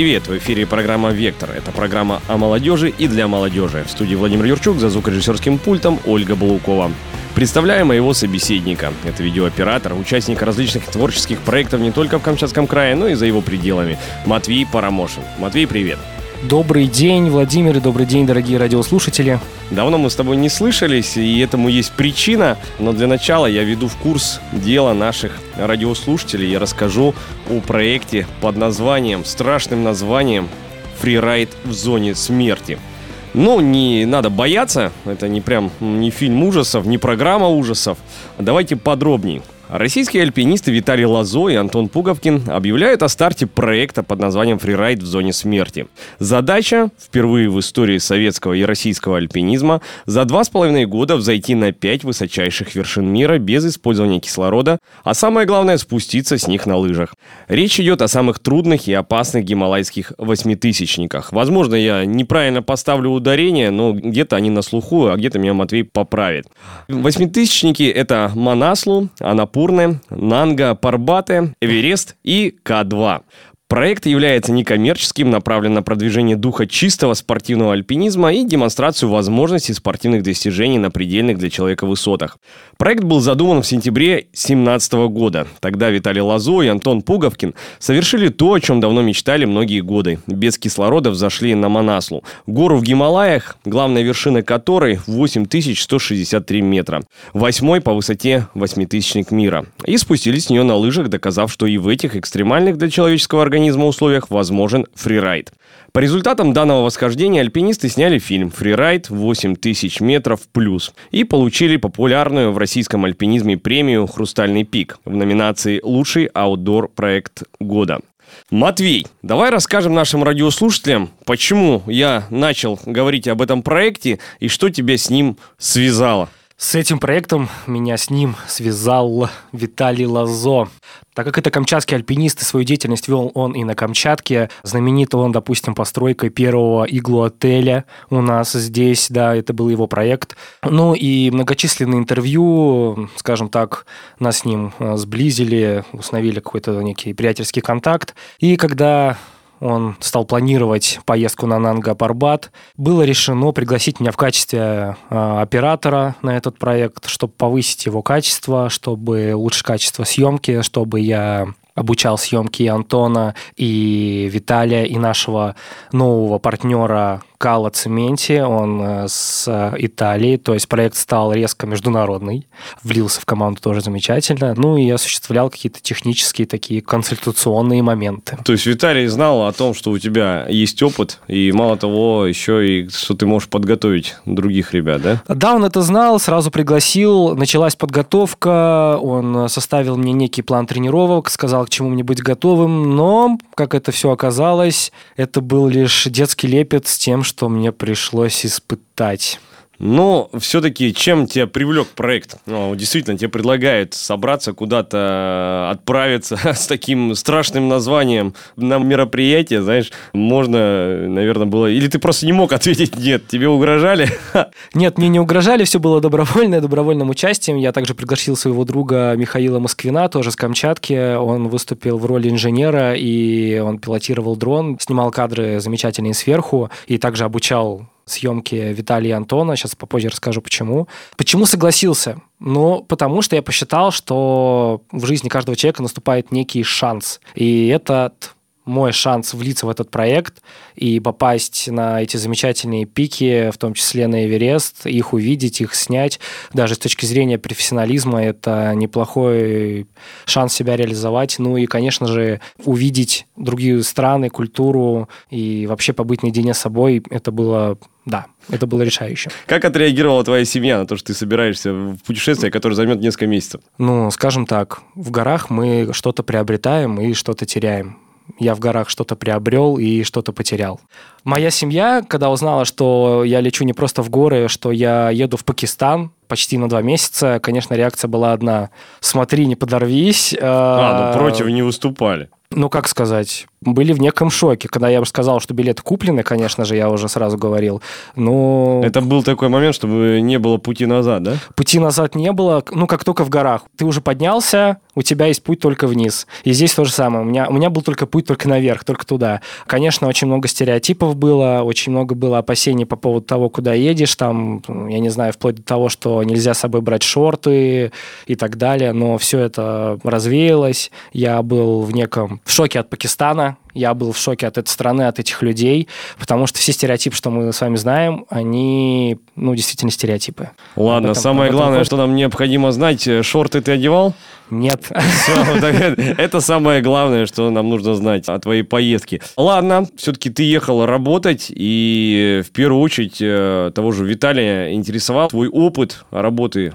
Привет! В эфире программа «Вектор». Это программа о молодежи и для молодежи. В студии Владимир Юрчук, за звукорежиссерским пультом Ольга Балукова. Представляем моего собеседника. Это видеооператор, участник различных творческих проектов не только в Камчатском крае, но и за его пределами. Матвей Парамошин. Матвей, привет! Добрый день, Владимир, и добрый день, дорогие радиослушатели. Давно мы с тобой не слышались, и этому есть причина, но для начала я веду в курс дела наших радиослушателей. Я расскажу о проекте под названием, страшным названием «Фрирайд в зоне смерти». Ну, не надо бояться, это не прям не фильм ужасов, не программа ужасов. Давайте подробнее. Российские альпинисты Виталий Лазо и Антон Пуговкин объявляют о старте проекта под названием «Фрирайд в зоне смерти». Задача, впервые в истории советского и российского альпинизма, за два с половиной года взойти на пять высочайших вершин мира без использования кислорода, а самое главное – спуститься с них на лыжах. Речь идет о самых трудных и опасных гималайских восьмитысячниках. Возможно, я неправильно поставлю ударение, но где-то они на слуху, а где-то меня Матвей поправит. Восьмитысячники – это Манаслу, Анапу Анапурны, Нанга Парбаты, Эверест и К2. Проект является некоммерческим, направлен на продвижение духа чистого спортивного альпинизма и демонстрацию возможностей спортивных достижений на предельных для человека высотах. Проект был задуман в сентябре 2017 года. Тогда Виталий Лазо и Антон Пуговкин совершили то, о чем давно мечтали многие годы. Без кислорода взошли на Манаслу. Гору в Гималаях, главная вершина которой 8163 метра. Восьмой по высоте восьмитысячник мира. И спустились с нее на лыжах, доказав, что и в этих экстремальных для человеческого организма организма условиях возможен фрирайд. По результатам данного восхождения альпинисты сняли фильм «Фрирайд 8000 метров плюс» и получили популярную в российском альпинизме премию «Хрустальный пик» в номинации «Лучший аутдор проект года». Матвей, давай расскажем нашим радиослушателям, почему я начал говорить об этом проекте и что тебя с ним связало. С этим проектом меня с ним связал Виталий Лазо. Так как это камчатский альпинист, и свою деятельность вел он и на Камчатке. Знаменит он, допустим, постройкой первого иглу-отеля у нас здесь, да, это был его проект. Ну и многочисленные интервью, скажем так, нас с ним э, сблизили, установили какой-то некий приятельский контакт. И когда он стал планировать поездку на Нанга-Парбат. Было решено пригласить меня в качестве э, оператора на этот проект, чтобы повысить его качество, чтобы улучшить качество съемки, чтобы я обучал съемки и Антона, и Виталия, и нашего нового партнера Кала Цементи, он э, с Италии, то есть проект стал резко международный, влился в команду тоже замечательно, ну и осуществлял какие-то технические такие консультационные моменты. То есть Виталий знал о том, что у тебя есть опыт, и мало того, еще и что ты можешь подготовить других ребят, да? Да, он это знал, сразу пригласил, началась подготовка, он составил мне некий план тренировок, сказал, к чему мне быть готовым, но, как это все оказалось, это был лишь детский лепет с тем, что мне пришлось испытать. Но все-таки чем тебя привлек проект? Ну, действительно, тебе предлагают собраться куда-то, отправиться с таким страшным названием на мероприятие, знаешь, можно, наверное, было... Или ты просто не мог ответить «нет», тебе угрожали? Нет, мне не угрожали, все было добровольное, добровольным участием. Я также пригласил своего друга Михаила Москвина, тоже с Камчатки. Он выступил в роли инженера, и он пилотировал дрон, снимал кадры замечательные сверху, и также обучал съемки Виталия и Антона. Сейчас попозже расскажу, почему. Почему согласился? Ну, потому что я посчитал, что в жизни каждого человека наступает некий шанс. И этот мой шанс влиться в этот проект и попасть на эти замечательные пики, в том числе на Эверест, их увидеть, их снять. Даже с точки зрения профессионализма это неплохой шанс себя реализовать. Ну и, конечно же, увидеть другие страны, культуру и вообще побыть наедине с собой, это было да, это было решающе. Как отреагировала твоя семья на то, что ты собираешься в путешествие, которое займет несколько месяцев? Ну, скажем так, в горах мы что-то приобретаем и что-то теряем я в горах что-то приобрел и что-то потерял. Моя семья, когда узнала, что я лечу не просто в горы, что я еду в Пакистан почти на два месяца, конечно, реакция была одна. Смотри, не подорвись. А, ну против не выступали. Ну, как сказать, были в неком шоке. Когда я сказал, что билеты куплены, конечно же, я уже сразу говорил. Но... Это был такой момент, чтобы не было пути назад, да? Пути назад не было, ну, как только в горах. Ты уже поднялся, у тебя есть путь только вниз. И здесь то же самое. У меня, у меня был только путь только наверх, только туда. Конечно, очень много стереотипов было, очень много было опасений по поводу того, куда едешь. Там, я не знаю, вплоть до того, что нельзя с собой брать шорты и так далее. Но все это развеялось. Я был в неком в шоке от Пакистана. Я был в шоке от этой страны, от этих людей, потому что все стереотипы, что мы с вами знаем, они, ну, действительно стереотипы. Ладно, этом, самое главное, что нам необходимо знать, э, шорты ты одевал? Нет. это самое главное, что нам нужно знать о твоей поездке. Ладно, все-таки ты ехал работать, и в первую очередь э, того же Виталия интересовал твой опыт работы,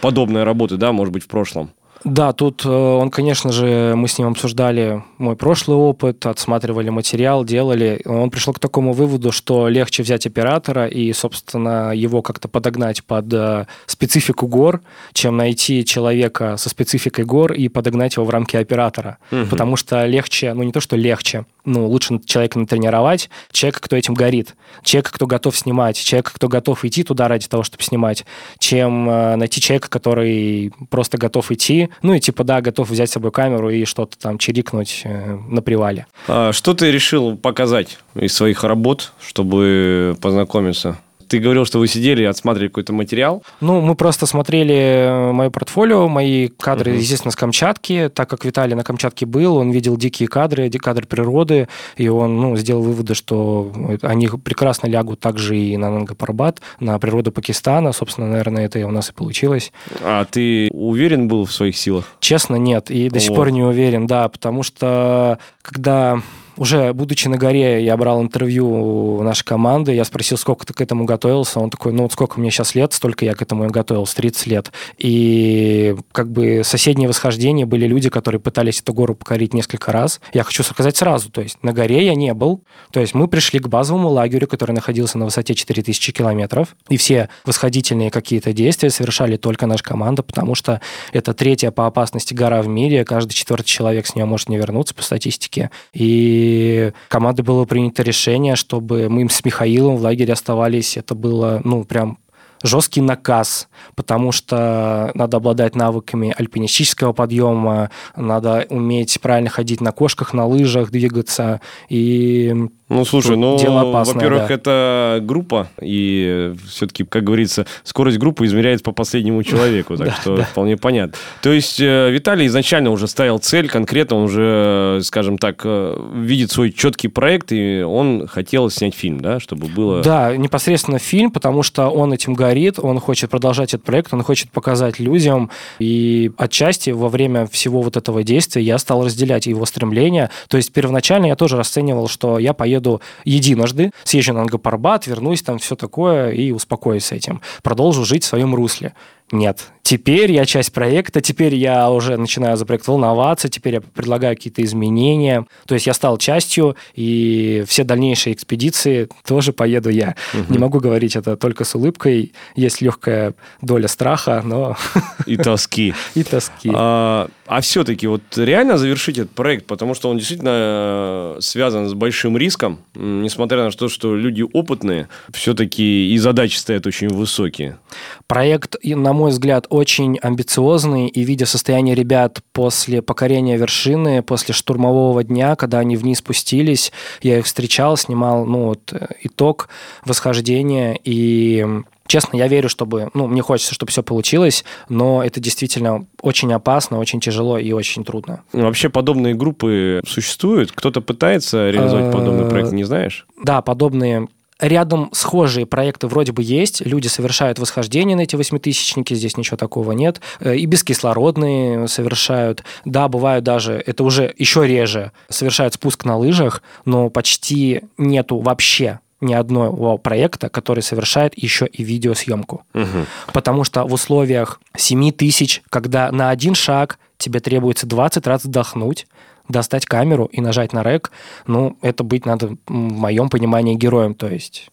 подобной работы, да, может быть, в прошлом. Да, тут э, он, конечно же, мы с ним обсуждали мой прошлый опыт, отсматривали материал, делали. Он пришел к такому выводу, что легче взять оператора и, собственно, его как-то подогнать под э, специфику гор, чем найти человека со спецификой гор и подогнать его в рамки оператора. Угу. Потому что легче, ну не то, что легче, ну лучше человека натренировать, человека, кто этим горит, человека, кто готов снимать, человека, кто готов идти туда ради того, чтобы снимать, чем э, найти человека, который просто готов идти, ну и типа, да, готов взять с собой камеру и что-то там чирикнуть э, на привале. А что ты решил показать из своих работ, чтобы познакомиться? Ты говорил, что вы сидели и отсматривали какой-то материал. Ну, мы просто смотрели э, мое портфолио, мои кадры, uh-huh. естественно, с Камчатки. Так как Виталий на Камчатке был, он видел дикие кадры, кадры природы, и он ну, сделал выводы, что они прекрасно лягут также и на Нангапарбат, на природу Пакистана. Собственно, наверное, это у нас и получилось. А ты уверен был в своих силах? Честно, нет. И до вот. сих пор не уверен, да, потому что когда уже будучи на горе, я брал интервью нашей команды, я спросил, сколько ты к этому готовился. Он такой, ну вот сколько мне сейчас лет, столько я к этому и готовился, 30 лет. И как бы соседние восхождения были люди, которые пытались эту гору покорить несколько раз. Я хочу сказать сразу, то есть на горе я не был. То есть мы пришли к базовому лагерю, который находился на высоте 4000 километров, и все восходительные какие-то действия совершали только наша команда, потому что это третья по опасности гора в мире, каждый четвертый человек с нее может не вернуться по статистике. И и командой было принято решение, чтобы мы с Михаилом в лагере оставались. Это было, ну, прям жесткий наказ, потому что надо обладать навыками альпинистического подъема, надо уметь правильно ходить на кошках, на лыжах, двигаться. И ну, слушай, ну, во-первых, да. это группа, и все-таки, как говорится, скорость группы измеряется по последнему человеку, так что вполне понятно. То есть э, Виталий изначально уже ставил цель, конкретно он уже, скажем так, э, видит свой четкий проект, и он хотел снять фильм, да, чтобы было... Да, непосредственно фильм, потому что он этим горит, он хочет продолжать этот проект, он хочет показать людям, и отчасти во время всего вот этого действия я стал разделять его стремления. То есть первоначально я тоже расценивал, что я поеду единожды, съезжу на Ангапарбат, вернусь, там все такое и успокоюсь с этим. Продолжу жить в своем русле. Нет. Теперь я часть проекта, теперь я уже начинаю за проект волноваться, теперь я предлагаю какие-то изменения. То есть я стал частью, и все дальнейшие экспедиции тоже поеду я. Угу. Не могу говорить это только с улыбкой. Есть легкая доля страха, но... И тоски. И тоски. А, а все-таки вот реально завершить этот проект, потому что он действительно э, связан с большим риском, несмотря на то, что люди опытные, все-таки и задачи стоят очень высокие. Проект, на мой взгляд, очень амбициозный, и видя состояние ребят после покорения вершины, после штурмового дня, когда они вниз спустились, я их встречал, снимал ну, вот, э, итог восхождения, и Честно, я верю, чтобы, ну, мне хочется, чтобы все получилось, но это действительно очень опасно, очень тяжело и очень трудно. Вообще подобные группы существуют? Кто-то пытается реализовать подобный проект, не знаешь? Да, подобные Рядом схожие проекты вроде бы есть, люди совершают восхождение на эти восьмитысячники, здесь ничего такого нет, э, и бескислородные совершают. Да, бывают даже, это уже еще реже, совершают спуск на лыжах, но почти нету вообще ни одного проекта, который совершает еще и видеосъемку. Угу. Потому что в условиях 7 тысяч, когда на один шаг тебе требуется 20 раз вдохнуть, достать камеру и нажать на рек, ну, это быть надо, в моем понимании, героем, то есть...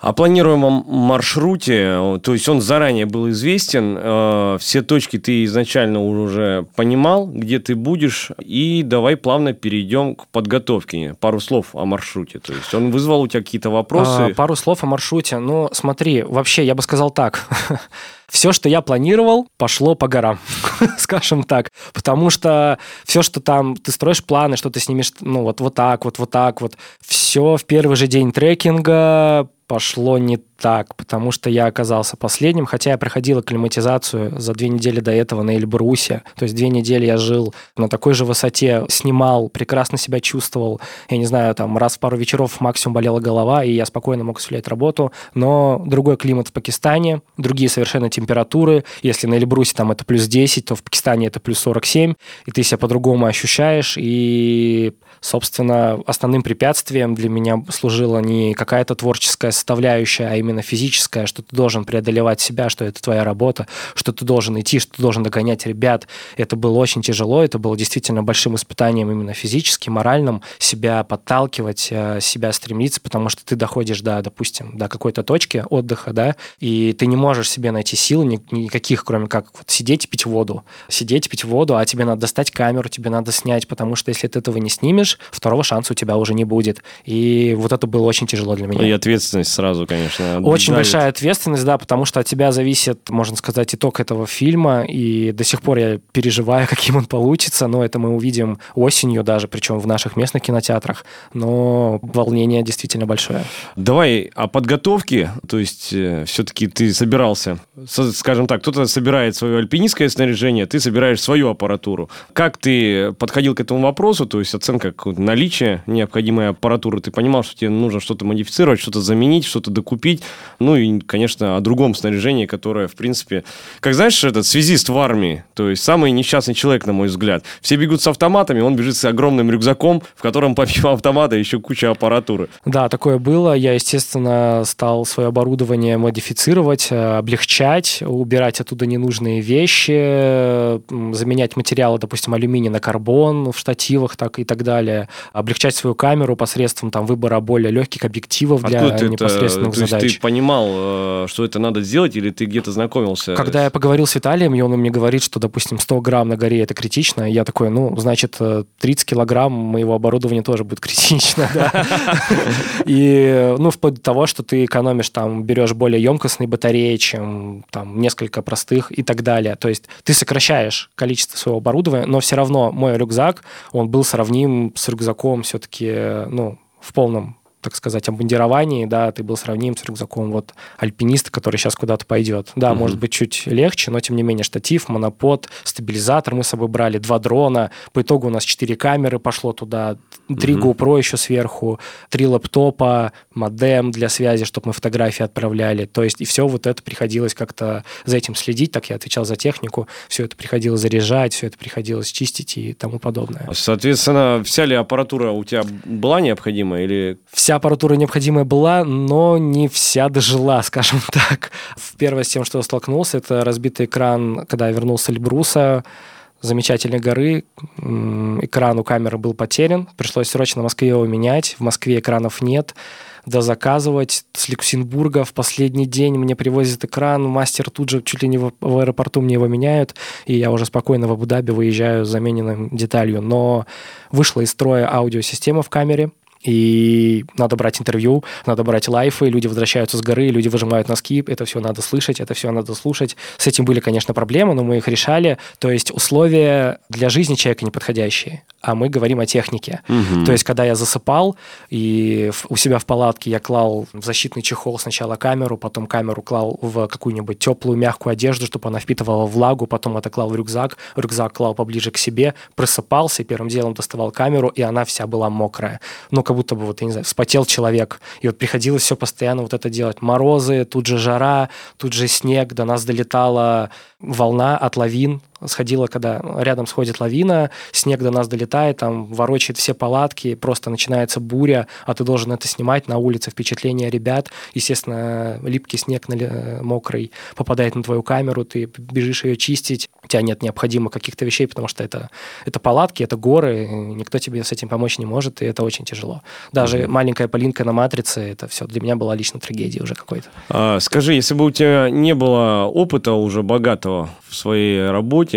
О планируемом маршруте, то есть он заранее был известен, э, все точки ты изначально уже понимал, где ты будешь, и давай плавно перейдем к подготовке. Пару слов о маршруте. То есть он вызвал у тебя какие-то вопросы? А, пару слов о маршруте. Ну, смотри, вообще, я бы сказал так. все, что я планировал, пошло по горам, скажем так. Потому что все, что там, ты строишь планы, что ты снимешь, ну, вот, вот так, вот, вот так, вот, все в первый же день трекинга пошло не так, потому что я оказался последним, хотя я проходил акклиматизацию за две недели до этого на Эльбрусе. То есть две недели я жил на такой же высоте, снимал, прекрасно себя чувствовал. Я не знаю, там раз в пару вечеров максимум болела голова, и я спокойно мог осуществлять работу. Но другой климат в Пакистане, другие совершенно температуры. Если на Эльбрусе там это плюс 10, то в Пакистане это плюс 47, и ты себя по-другому ощущаешь, и Собственно, основным препятствием для меня служила не какая-то творческая составляющая, а именно физическая, что ты должен преодолевать себя, что это твоя работа, что ты должен идти, что ты должен догонять ребят. Это было очень тяжело, это было действительно большим испытанием именно физически, моральным, себя подталкивать, э, себя стремиться, потому что ты доходишь до, допустим, до какой-то точки отдыха, да, и ты не можешь себе найти сил никаких, кроме как вот сидеть и пить воду. Сидеть пить воду, а тебе надо достать камеру, тебе надо снять, потому что если ты этого не снимешь, второго шанса у тебя уже не будет. И вот это было очень тяжело для меня. И ответственность сразу, конечно. Очень давит. большая ответственность, да, потому что от тебя зависит, можно сказать, итог этого фильма, и до сих пор я переживаю, каким он получится, но это мы увидим осенью даже, причем в наших местных кинотеатрах, но волнение действительно большое. Давай о подготовке, то есть э, все-таки ты собирался, скажем так, кто-то собирает свое альпинистское снаряжение, ты собираешь свою аппаратуру. Как ты подходил к этому вопросу, то есть оценка наличие необходимой аппаратуры, ты понимал, что тебе нужно что-то модифицировать, что-то заменить, что-то докупить. Ну и, конечно, о другом снаряжении, которое, в принципе, как знаешь, этот связист в армии, то есть самый несчастный человек, на мой взгляд. Все бегут с автоматами, он бежит с огромным рюкзаком, в котором помимо автомата еще куча аппаратуры. Да, такое было. Я, естественно, стал свое оборудование модифицировать, э, облегчать, убирать оттуда ненужные вещи, заменять материалы, допустим, алюминий на карбон в штативах так и так далее облегчать свою камеру посредством там, выбора более легких объективов для Откуда непосредственных это, задач. То есть ты понимал, э, что это надо сделать, или ты где-то знакомился? Когда я поговорил с Виталием, и он мне говорит, что, допустим, 100 грамм на горе – это критично, я такой, ну, значит, 30 э, килограмм моего оборудования тоже будет критично. И, ну, вплоть до того, что ты экономишь, там, берешь более емкостные батареи, чем там несколько простых и так далее. То есть ты сокращаешь количество своего оборудования, но все равно мой рюкзак, он был сравним с рюкзаком все-таки, ну, в полном так сказать, обмундировании, да, ты был сравним с рюкзаком вот альпиниста, который сейчас куда-то пойдет. Да, угу. может быть, чуть легче, но тем не менее штатив, монопод, стабилизатор мы с собой брали, два дрона. По итогу у нас четыре камеры пошло туда, три угу. GoPro еще сверху, три лэптопа, модем для связи, чтобы мы фотографии отправляли. То есть и все вот это приходилось как-то за этим следить, так я отвечал за технику, все это приходилось заряжать, все это приходилось чистить и тому подобное. Соответственно, вся ли аппаратура у тебя была необходима или... Вся аппаратура необходимая была, но не вся дожила, скажем так. Первое с тем, что я столкнулся, это разбитый экран, когда я вернулся Эльбруса, замечательной горы. Экран у камеры был потерян. Пришлось срочно в Москве его менять. В Москве экранов нет. Да заказывать с Люксембурга в последний день мне привозят экран, мастер тут же чуть ли не в, в аэропорту мне его меняют, и я уже спокойно в Абу-Даби выезжаю с замененным деталью. Но вышла из строя аудиосистема в камере, и надо брать интервью, надо брать лайфы, люди возвращаются с горы, люди выжимают носки, это все надо слышать, это все надо слушать. С этим были, конечно, проблемы, но мы их решали. То есть условия для жизни человека неподходящие, а мы говорим о технике. Угу. То есть когда я засыпал, и у себя в палатке я клал в защитный чехол сначала камеру, потом камеру клал в какую-нибудь теплую мягкую одежду, чтобы она впитывала влагу, потом это клал в рюкзак, рюкзак клал поближе к себе, просыпался, первым делом доставал камеру, и она вся была мокрая. Ну, как будто бы, вот, я не знаю, вспотел человек. И вот приходилось все постоянно вот это делать. Морозы, тут же жара, тут же снег, до нас долетала волна от лавин, сходила, когда рядом сходит лавина, снег до нас долетает, там ворочает все палатки, просто начинается буря, а ты должен это снимать на улице, впечатления ребят. Естественно, липкий снег мокрый попадает на твою камеру, ты бежишь ее чистить, у тебя нет необходимых каких-то вещей, потому что это, это палатки, это горы, никто тебе с этим помочь не может, и это очень тяжело. Даже mm-hmm. маленькая Полинка на «Матрице», это все для меня была лично трагедия уже какой-то. А, скажи, если бы у тебя не было опыта уже богатого в своей работе,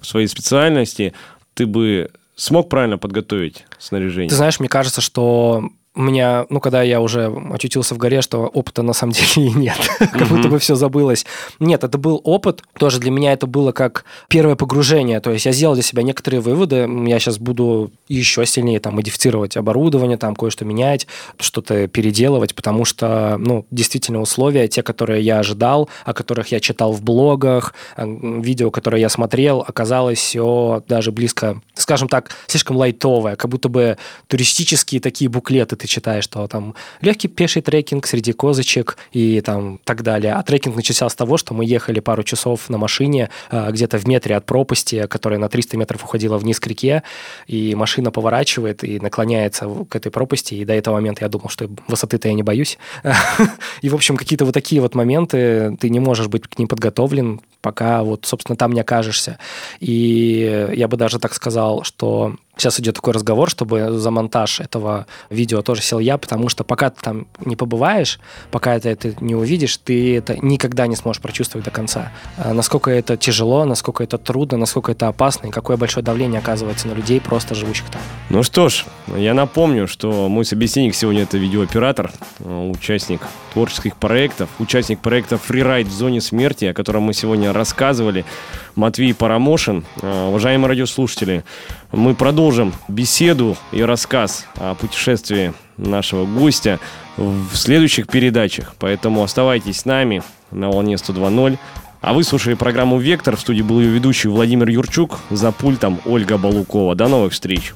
в своей специальности, ты бы смог правильно подготовить снаряжение? Ты знаешь, мне кажется, что у меня, ну, когда я уже очутился в горе, что опыта на самом деле и нет. как будто бы все забылось. Нет, это был опыт. Тоже для меня это было как первое погружение. То есть я сделал для себя некоторые выводы. Я сейчас буду еще сильнее там модифицировать оборудование, там кое-что менять, что-то переделывать, потому что, ну, действительно условия, те, которые я ожидал, о которых я читал в блогах, э, видео, которые я смотрел, оказалось все даже близко, скажем так, слишком лайтовое, как будто бы туристические такие буклеты ты читаешь, что там легкий пеший трекинг среди козочек и там так далее. А трекинг начался с того, что мы ехали пару часов на машине а, где-то в метре от пропасти, которая на 300 метров уходила вниз к реке, и машина поворачивает и наклоняется к этой пропасти, и до этого момента я думал, что высоты-то я не боюсь. И, в общем, какие-то вот такие вот моменты, ты не можешь быть к ним подготовлен, пока вот, собственно, там не окажешься. И я бы даже так сказал, что Сейчас идет такой разговор, чтобы за монтаж этого видео тоже сел я, потому что пока ты там не побываешь, пока ты это не увидишь, ты это никогда не сможешь прочувствовать до конца. А насколько это тяжело, насколько это трудно, насколько это опасно, и какое большое давление оказывается на людей, просто живущих там. Ну что ж, я напомню, что мой собеседник сегодня это видеооператор, участник творческих проектов, участник проекта «Фрирайд в зоне смерти», о котором мы сегодня рассказывали, Матвей Парамошин. Уважаемые радиослушатели, мы продолжим беседу и рассказ о путешествии нашего гостя в следующих передачах. Поэтому оставайтесь с нами на волне 102.0. А вы слушали программу «Вектор». В студии был ее ведущий Владимир Юрчук. За пультом Ольга Балукова. До новых встреч.